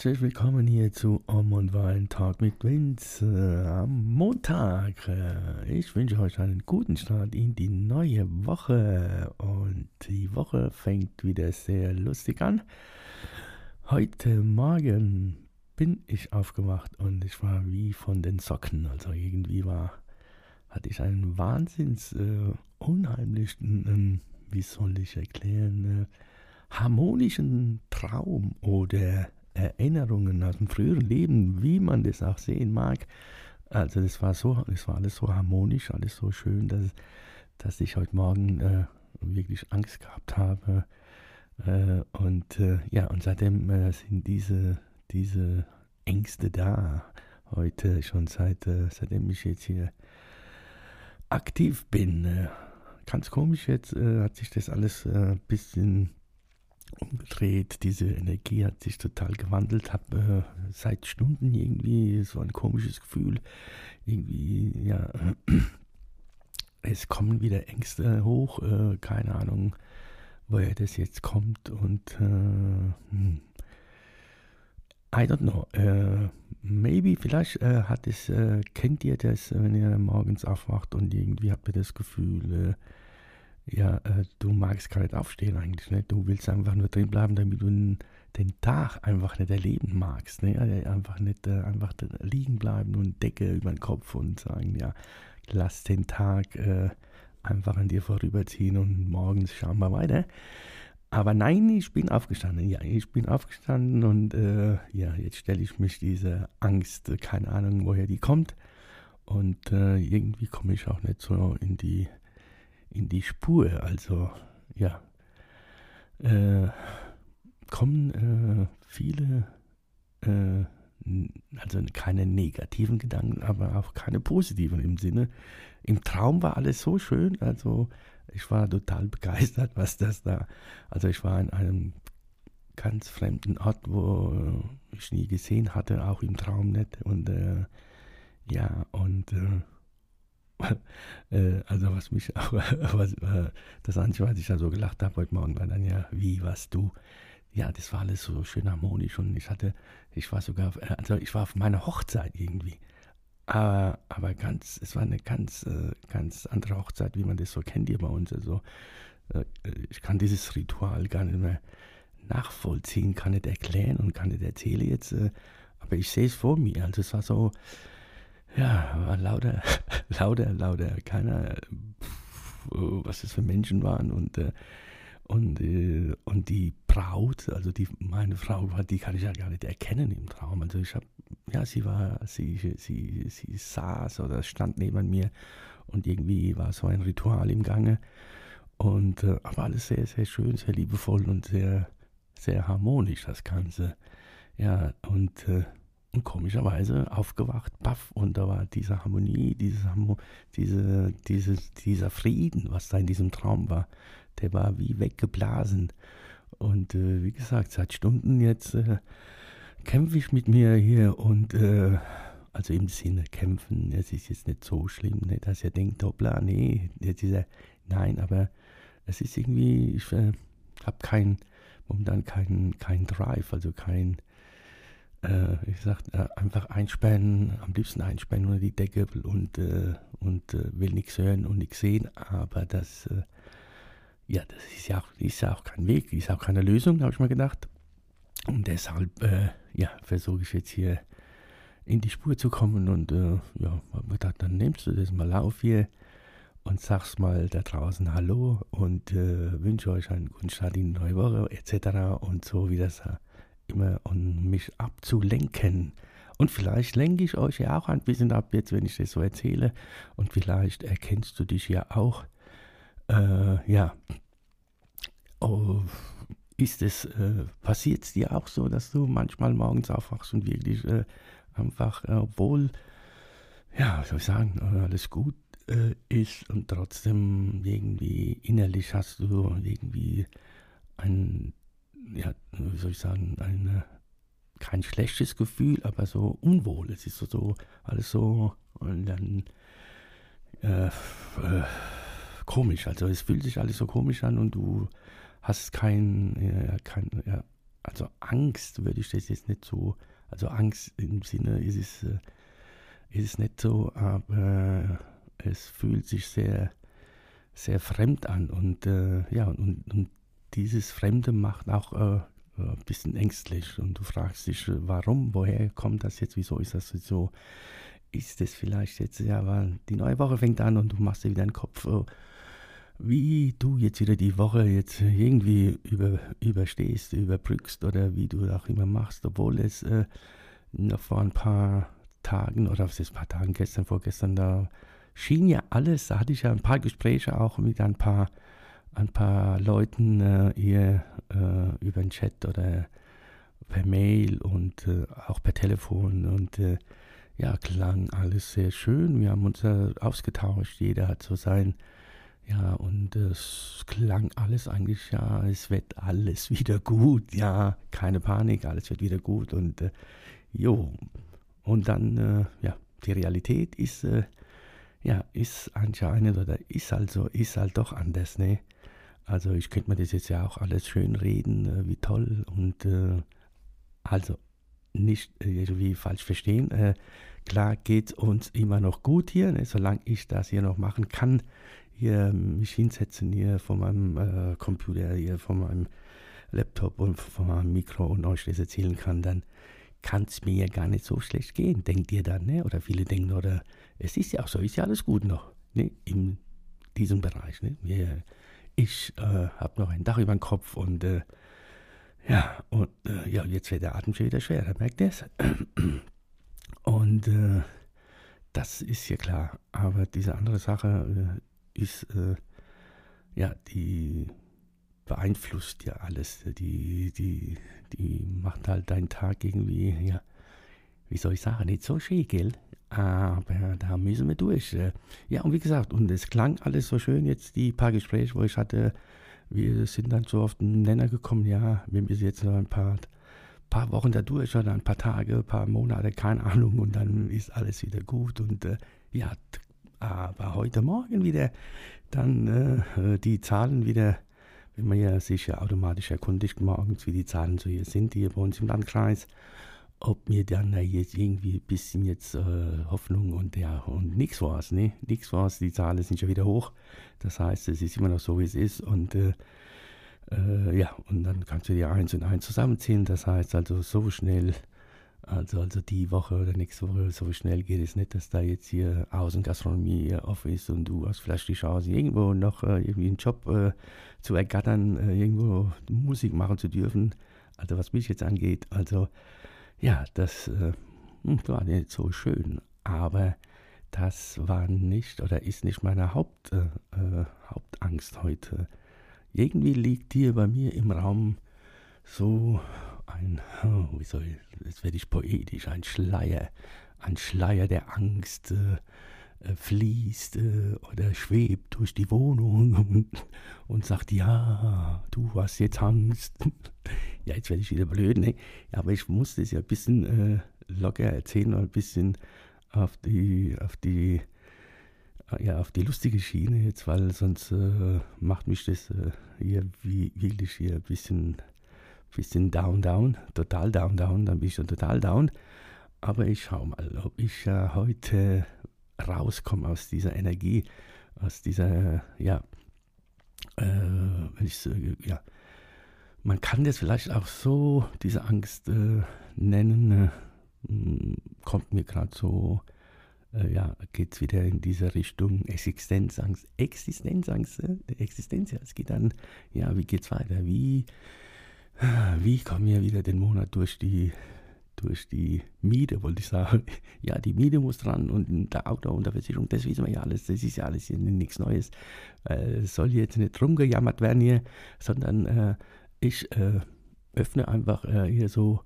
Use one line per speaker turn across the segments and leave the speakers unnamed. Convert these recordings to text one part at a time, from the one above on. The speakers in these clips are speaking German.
Herzlich willkommen hier zu Om und Wein Talk mit Vince äh, am Montag. Äh, Ich wünsche euch einen guten Start in die neue Woche und die Woche fängt wieder sehr lustig an. Heute Morgen bin ich aufgewacht und ich war wie von den Socken, also irgendwie war, hatte ich einen wahnsinns äh, unheimlichen, ähm, wie soll ich erklären, äh, harmonischen Traum oder Erinnerungen aus dem früheren Leben, wie man das auch sehen mag. Also das war so, das war alles so harmonisch, alles so schön, dass, dass ich heute Morgen äh, wirklich Angst gehabt habe. Äh, und äh, ja, und seitdem äh, sind diese, diese Ängste da. Heute schon seit, äh, seitdem ich jetzt hier aktiv bin. Äh, ganz komisch jetzt hat sich das alles ein bisschen umgedreht. Diese Energie hat sich total gewandelt. Habe äh, seit Stunden irgendwie so ein komisches Gefühl. Irgendwie, ja, äh, es kommen wieder Ängste hoch. Äh, keine Ahnung, woher das jetzt kommt. Und äh, hm. I don't know. Äh, maybe, vielleicht äh, hat es, kennt ihr das, wenn ihr morgens aufwacht und irgendwie habt ihr das Gefühl, ja, äh, du magst gar nicht aufstehen eigentlich, ne? Du willst einfach nur drin bleiben, damit du den, Tag einfach nicht erleben magst, ne? Einfach nicht äh, einfach liegen bleiben und Decke über den Kopf und sagen, ja, lass den Tag äh, einfach an dir vorüberziehen und morgens schauen wir weiter. Aber nein, ich bin aufgestanden. Ja, ich bin aufgestanden und äh, ja, jetzt stelle ich mich diese Angst, keine Ahnung, woher die kommt. Und äh, irgendwie komme ich auch nicht so in die in die Spur. Also ja, äh, kommen äh, viele, äh, also keine negativen Gedanken, aber auch keine positiven im Sinne. Im Traum war alles so schön, also ich war total begeistert, was das da, also ich war in einem ganz fremden Ort, wo ich nie gesehen hatte, auch im Traum nicht und äh, ja, und äh, also was mich auch, was, äh, das Einzige, was ich da so gelacht habe heute Morgen, war dann ja, wie, was, du. Ja, das war alles so schön harmonisch und ich hatte, ich war sogar, äh, also ich war auf meiner Hochzeit irgendwie. Aber, aber ganz, es war eine ganz, ganz andere Hochzeit, wie man das so kennt hier bei uns. Also ich kann dieses Ritual gar nicht mehr nachvollziehen, kann nicht erklären und kann nicht erzählen jetzt, aber ich sehe es vor mir. Also es war so, ja, war lauter, lauter, lauter, keiner, was das für Menschen waren und, äh, und, äh, und die Braut, also die, meine Frau, die kann ich ja gar nicht erkennen im Traum. Also ich habe, ja, sie war, sie, sie, sie saß oder stand neben mir und irgendwie war so ein Ritual im Gange. Und äh, aber alles sehr, sehr schön, sehr liebevoll und sehr, sehr harmonisch, das Ganze. Ja, und äh, und komischerweise aufgewacht, baff, und da war diese Harmonie, diese, diese, dieses, dieser Frieden, was da in diesem Traum war, der war wie weggeblasen. Und äh, wie gesagt, seit Stunden jetzt äh, kämpfe ich mit mir hier und äh, also im Sinne kämpfen, es ist jetzt nicht so schlimm, ne, dass ihr denkt, hoppla, nee, jetzt ist er, nein, aber es ist irgendwie, ich äh, habe kein, momentan keinen kein Drive, also kein, äh, ich sag, äh, einfach einspannen, am liebsten einspannen unter die Decke und, äh, und äh, will nichts hören und nichts sehen, aber das, äh, ja, das ist ja, auch, ist ja auch kein Weg, ist auch keine Lösung, habe ich mir gedacht. Und deshalb, äh, ja, versuche ich jetzt hier in die Spur zu kommen und ja, habe gedacht, dann nimmst du das mal auf hier und sagst mal da draußen Hallo und wünsche euch einen guten Start in die neue Woche etc. und so wie das immer um mich abzulenken. Und vielleicht lenke ich euch ja auch ein bisschen ab, jetzt wenn ich das so erzähle. Und vielleicht erkennst du dich ja auch. Äh, ja. Oh, ist es, äh, passiert es dir auch so, dass du manchmal morgens aufwachst und wirklich äh, einfach, obwohl ja, soll ich sagen, alles gut äh, ist und trotzdem irgendwie innerlich hast du irgendwie ein, ja, wie soll ich sagen, ein, kein schlechtes Gefühl, aber so unwohl. Es ist so, so alles so und dann äh, äh, komisch. Also es fühlt sich alles so komisch an und du hast kein, ja, kein ja, also Angst würde ich das jetzt nicht so, also Angst im Sinne ist es, äh, ist es nicht so, aber es fühlt sich sehr, sehr fremd an und äh, ja, und, und dieses Fremde macht auch äh, ein bisschen ängstlich. Und du fragst dich, warum, woher kommt das jetzt, wieso ist das so, ist es vielleicht jetzt, ja, weil die neue Woche fängt an und du machst dir wieder den Kopf, äh, wie du jetzt wieder die Woche jetzt irgendwie über, überstehst, überbrückst oder wie du auch immer machst, obwohl es äh, noch vor ein paar Tagen oder was ist ein paar Tagen, gestern, vorgestern, da schien ja alles, da hatte ich ja ein paar Gespräche auch mit ein paar, ein paar Leuten äh, hier äh, über den Chat oder per Mail und äh, auch per Telefon und äh, ja, klang alles sehr schön. Wir haben uns ausgetauscht, jeder hat so sein ja, und es klang alles eigentlich, ja, es wird alles wieder gut, ja, keine Panik, alles wird wieder gut und äh, jo. Und dann, äh, ja, die Realität ist, äh, ja, ist anscheinend oder ist also, ist halt doch anders, ne? Also ich könnte mir das jetzt ja auch alles schön reden, äh, wie toll und äh, also nicht irgendwie falsch verstehen. Äh, klar geht uns immer noch gut hier, ne? solange ich das hier noch machen kann hier mich hinsetzen, hier vor meinem äh, Computer, hier vor meinem Laptop und vor meinem Mikro und euch das erzählen kann, dann kann es mir ja gar nicht so schlecht gehen, denkt ihr dann, ne? Oder viele denken, oder es ist ja auch so, ist ja alles gut noch, ne? In diesem Bereich, ne? Wir, ich äh, habe noch ein Dach über dem Kopf und äh, ja, und äh, ja, jetzt wird der Atem schon wieder schwer, merkt ihr es? Und äh, das ist ja klar. Aber diese andere Sache, äh, ist, äh, ja, die beeinflusst ja alles. Die, die, die macht halt deinen Tag irgendwie, ja, wie soll ich sagen, nicht so schön, gell? Aber da müssen wir durch. Ja, und wie gesagt, und es klang alles so schön jetzt, die paar Gespräche, wo ich hatte, wir sind dann so auf den Nenner gekommen, ja, wir müssen jetzt noch ein paar, paar Wochen da durch oder ein paar Tage, ein paar Monate, keine Ahnung, und dann ist alles wieder gut und äh, ja, aber heute Morgen wieder dann äh, die Zahlen wieder, wenn man ja sich ja automatisch erkundigt morgens, wie die Zahlen so hier sind, hier bei uns im Landkreis, ob mir dann jetzt irgendwie ein bisschen jetzt äh, Hoffnung und ja, und nichts war's, ne? Nichts war's, die Zahlen sind schon wieder hoch. Das heißt, es ist immer noch so, wie es ist und äh, äh, ja, und dann kannst du dir eins und eins zusammenziehen. Das heißt also so schnell also, also die Woche oder nächste Woche, so schnell geht es nicht, dass da jetzt hier Außengastronomie off ist und du hast vielleicht die Chance, irgendwo noch äh, irgendwie einen Job äh, zu ergattern, äh, irgendwo Musik machen zu dürfen. Also was mich jetzt angeht, also ja, das äh, hm, war nicht so schön, aber das war nicht oder ist nicht meine Haupt, äh, äh, Hauptangst heute. Irgendwie liegt hier bei mir im Raum so ein, oh, wie soll ich, jetzt werde ich poetisch, ein Schleier, ein Schleier der Angst äh, fließt äh, oder schwebt durch die Wohnung und, sagt, ja, du hast jetzt Angst. ja, jetzt werde ich wieder blöd, ne? Aber ich muss das ja ein bisschen äh, locker erzählen und ein bisschen auf die, auf die, äh, ja, auf die lustige Schiene jetzt, weil sonst äh, macht mich das hier wie wirklich hier ein bisschen bisschen down, down, total down, down, dann bin ich schon total down. Aber ich schau mal, ob ich äh, heute rauskomme aus dieser Energie, aus dieser, ja, äh, wenn ich äh, ja, man kann das vielleicht auch so, diese Angst äh, nennen, äh, kommt mir gerade so, äh, ja, geht es wieder in diese Richtung Existenzangst, Existenzangst, äh, Existenz, ja, es geht dann, ja, wie geht's weiter, wie wie kommen wir wieder den Monat durch die, durch die Miete, wollte ich sagen. Ja, die Miete muss dran und der Auto und der Versicherung, das wissen wir ja alles. Das ist ja alles hier nichts Neues. Äh, soll jetzt nicht rumgejammert werden hier, sondern äh, ich äh, öffne einfach äh, hier so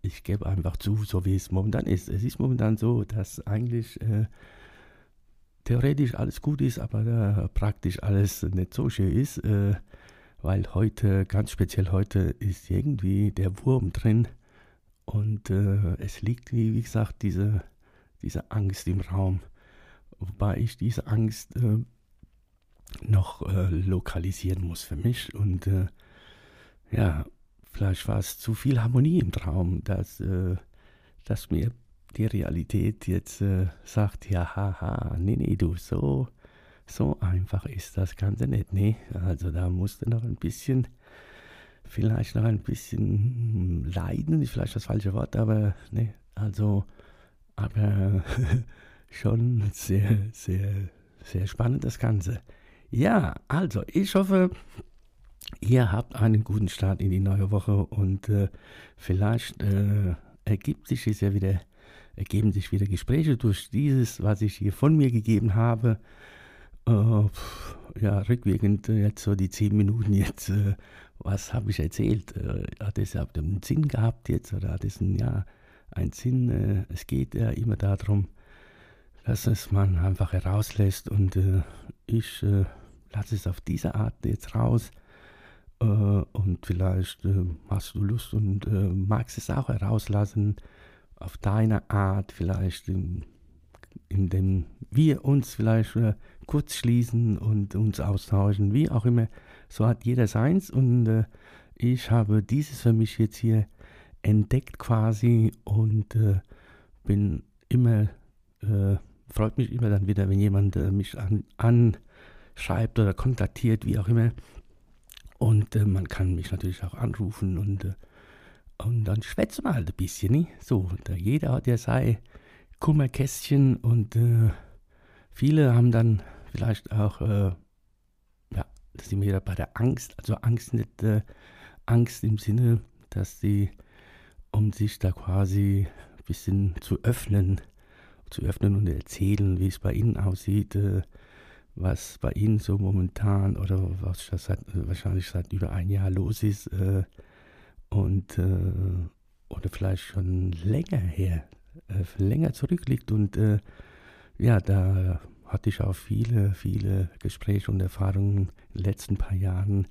ich gebe einfach zu, so wie es momentan ist. Es ist momentan so, dass eigentlich äh, theoretisch alles gut ist, aber äh, praktisch alles nicht so schön ist, weil heute, ganz speziell heute, ist irgendwie der Wurm drin und äh, es liegt, wie gesagt, diese, diese Angst im Raum. Wobei ich diese Angst äh, noch äh, lokalisieren muss für mich und äh, ja, vielleicht war es zu viel Harmonie im Traum, dass, äh, dass mir die Realität jetzt äh, sagt, ja, haha, nee, nee, du, so, so einfach ist das Ganze nicht. Nee, also da musst du noch ein bisschen, vielleicht noch ein bisschen leiden, ist vielleicht das falsche Wort, aber nee, also, aber schon sehr, sehr, sehr spannend das Ganze. Ja, also ich hoffe, ihr habt einen guten Start in die neue Woche und äh, vielleicht äh, ergibt sich es ja wieder, ergeben sich wieder Gespräche durch dieses, was ich hier von mir gegeben habe. Äh, ja, rückwirkend äh, jetzt so die zehn Minuten jetzt, äh, was habe ich erzählt? Äh, hat es einen Sinn gehabt jetzt oder hat es ein, ja, einen Sinn? es geht ja immer darum, dass es man einfach herauslässt und ich lasse es auf diese Art jetzt raus äh, und vielleicht äh, hast du Lust und äh, magst es auch herauslassen auf deine Art, vielleicht in, indem wir uns vielleicht äh, kurz schließen und uns austauschen, wie auch immer. So hat jeder seins und äh, ich habe dieses für mich jetzt hier entdeckt quasi und äh, bin immer, freut mich immer dann wieder, wenn jemand mich an, anschreibt oder kontaktiert, wie auch immer und äh, man kann mich natürlich auch anrufen und, äh, und dann schwätzen wir halt ein bisschen. Ne? So, jeder hat ja sein Kummerkästchen und äh, viele haben dann vielleicht auch, äh, ja, da sind wieder bei der Angst, also Angst nicht äh, Angst im Sinne, dass sie, um sich da quasi ein bisschen zu öffnen, zu öffnen und erzählen, wie es bei ihnen aussieht, äh, was bei Ihnen so momentan oder was seit, wahrscheinlich seit über ein Jahr los ist äh, und äh, oder vielleicht schon länger her, äh, länger zurückliegt. Und äh, ja, da hatte ich auch viele, viele Gespräche und Erfahrungen in den letzten paar Jahren,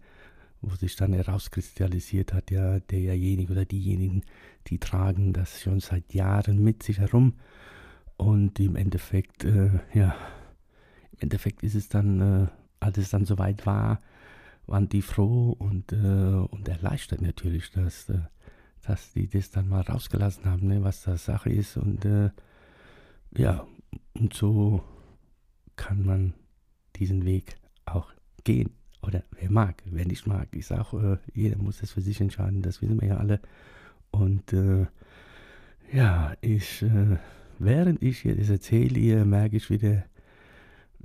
wo sich dann herauskristallisiert hat, ja, derjenige oder diejenigen, die tragen das schon seit Jahren mit sich herum. Und im Endeffekt, äh, ja, im Endeffekt ist es dann, äh, als es dann soweit war, waren die froh und, äh, und erleichtert natürlich, dass, dass die das dann mal rausgelassen haben, ne, was da Sache ist. Und äh, ja, und so kann man diesen Weg auch gehen. Oder wer mag, wer nicht mag. Ich sage, äh, jeder muss das für sich entscheiden, das wissen wir ja alle. Und äh, ja, ich, während ich hier das erzähle, merke ich wieder,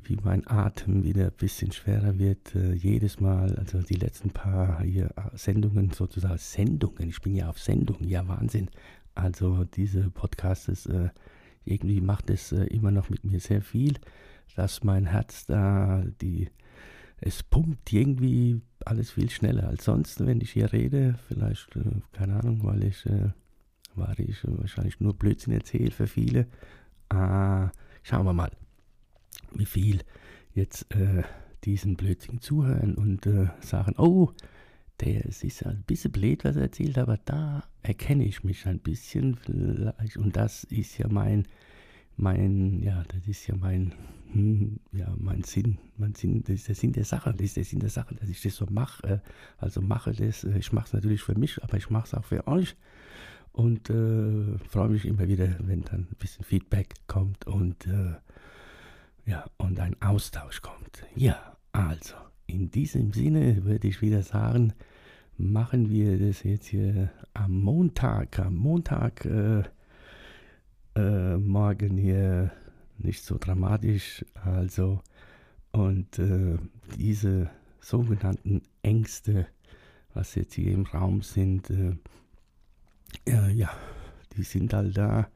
wie mein Atem wieder ein bisschen schwerer wird, äh, jedes Mal, also die letzten paar hier äh, Sendungen sozusagen, Sendungen, ich bin ja auf Sendung, ja Wahnsinn. Also diese Podcasts, äh, irgendwie macht es äh, immer noch mit mir sehr viel, dass mein Herz da, die, es pumpt irgendwie alles viel schneller als sonst, wenn ich hier rede. Vielleicht, äh, keine Ahnung, weil ich, äh, weil ich wahrscheinlich nur Blödsinn erzähle für viele. Ah, schauen wir mal wie viel jetzt äh, diesen Blödsinn zuhören und äh, sagen, oh, der ist ein bisschen blöd, was er erzählt, aber da erkenne ich mich ein bisschen vielleicht. Und das ist ja mein, mein, ja, das ist ja mein, hm, ja, mein Sinn, mein Sinn, das ist der Sinn der Sache, das ist der Sinn der Sache, dass ich das so mache, also mache das, ich mache es natürlich für mich, aber ich mache es auch für euch. Und äh, freue mich immer wieder, wenn dann ein bisschen Feedback kommt und äh, ja, und ein Austausch kommt. Ja, also, in diesem Sinne würde ich wieder sagen, machen wir das jetzt hier am Montag. Am Montag äh, äh, morgen hier nicht so dramatisch. Also, und äh, diese sogenannten Ängste, was jetzt hier im Raum sind, äh, ja, die sind halt da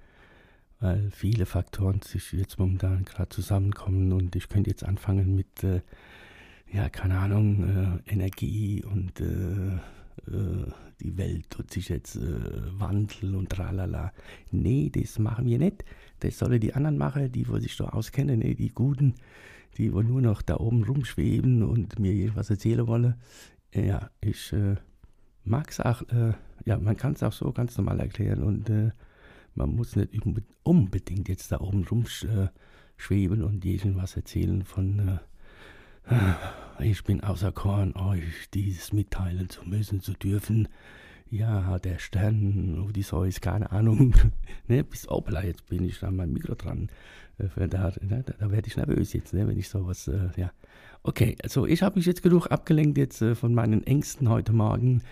weil viele Faktoren sich jetzt momentan gerade zusammenkommen und ich könnte jetzt anfangen mit, äh, ja, keine Ahnung, äh, Energie und äh, äh die Welt tut sich jetzt äh, wandeln und tralala. Nee, das machen wir nicht. Das sollen die anderen machen, die wo sich da auskennen, nee, die Guten, die wo nur noch da oben rumschweben und mir irgendwas erzählen wollen. Ja, ich äh, mag es auch, ja, man kann es auch so ganz normal erklären und man muss nicht unbedingt jetzt da oben rumschweben und jedem was erzählen von äh, ich bin außer Korn, euch dieses mitteilen zu müssen, zu dürfen. Ja, der Stern, Odysseus, keine Ahnung. ne, bis Opela, jetzt bin ich an meinem Mikro dran. Äh, da, da, da werde ich nervös jetzt, ne, wenn ich sowas, äh, ja. Okay, also ich habe mich jetzt genug abgelenkt jetzt äh, von meinen Ängsten heute Morgen.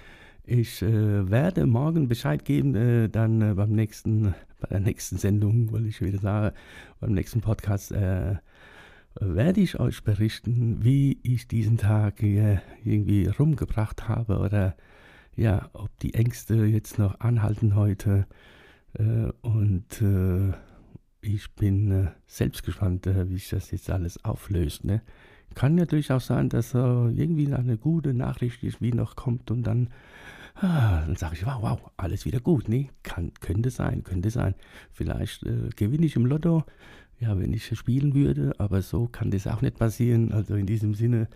Ich äh, werde morgen Bescheid geben, äh, dann äh, beim nächsten, bei der nächsten Sendung, weil ich wieder sage, beim nächsten Podcast äh, werde ich euch berichten, wie ich diesen Tag irgendwie rumgebracht habe oder ja, ob die Ängste jetzt noch anhalten heute. Äh, und äh, ich bin selbst gespannt, wie sich das jetzt alles auflöst. Ne? Kann natürlich auch sein, dass irgendwie eine gute Nachricht ist, wie noch kommt und dann Ah, dann sage ich, wow, wow, alles wieder gut. Nee, kann, könnte sein, könnte sein. Vielleicht äh, gewinne ich im Lotto, ja, wenn ich spielen würde, aber so kann das auch nicht passieren. Also in diesem Sinne,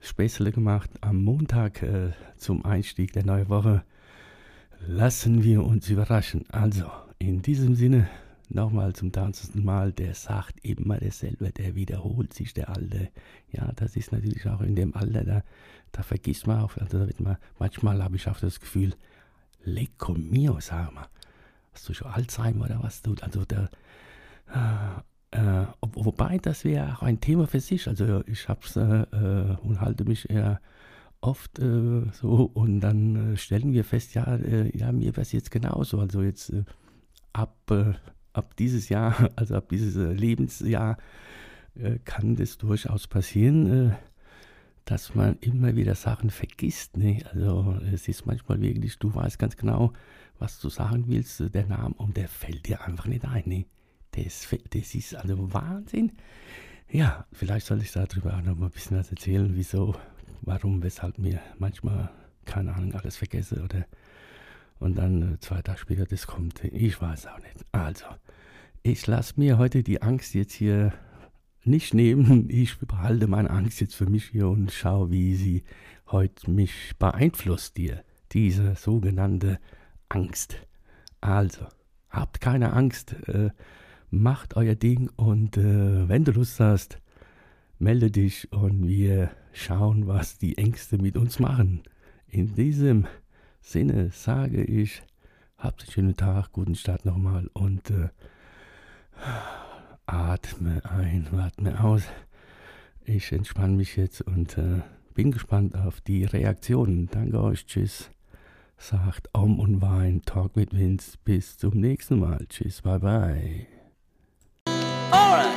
Späßle gemacht am Montag äh, zum Einstieg der neuen Woche. Lassen wir uns überraschen. Also, in diesem Sinne, nochmal zum tausendsten Mal, der sagt immer dasselbe, der wiederholt sich, der Alte. Ja, das ist natürlich auch in dem Alter, da da vergisst man auch, also da wird man, manchmal habe ich auch das Gefühl, lecco mio, sag mal, hast du schon Alzheimer oder was tut? Also der, äh, äh, wobei das wäre auch ein Thema für sich. Also ich habe es äh, äh, und halte mich eher oft äh, so und dann äh, stellen wir fest, ja, ja, mir wäre es jetzt genauso. Also jetzt ab, ab dieses Jahr, also ab dieses Lebensjahr kann das durchaus passieren dass man immer wieder Sachen vergisst. Ne? Also es ist manchmal wirklich, du weißt ganz genau, was du sagen willst, der Name, und der fällt dir einfach nicht ein. Ne? Das, das ist also Wahnsinn. Ja, vielleicht soll ich darüber auch noch mal ein bisschen was erzählen, wieso, warum, weshalb mir manchmal, keine Ahnung, alles vergesse oder und dann äh, zwei Tage später das kommt. Ich weiß auch nicht. Also, ich lasse mir heute die Angst jetzt hier nicht nehmen. Ich behalte meine Angst jetzt für mich hier und schaue, wie sie heute mich beeinflusst, dir, diese sogenannte Angst. Also, habt keine Angst, äh, macht euer Ding und äh, wenn du Lust hast, melde dich und wir schauen, was die Ängste mit uns machen. In diesem Sinne sage ich, habt einen schönen Tag, guten Start nochmal und äh, Atme ein, atme aus. Ich entspanne mich jetzt und äh, bin gespannt auf die Reaktionen. Danke euch, tschüss. Sagt Om und Wein, Talk mit Vince. Bis zum nächsten Mal. Tschüss, bye bye. Alright.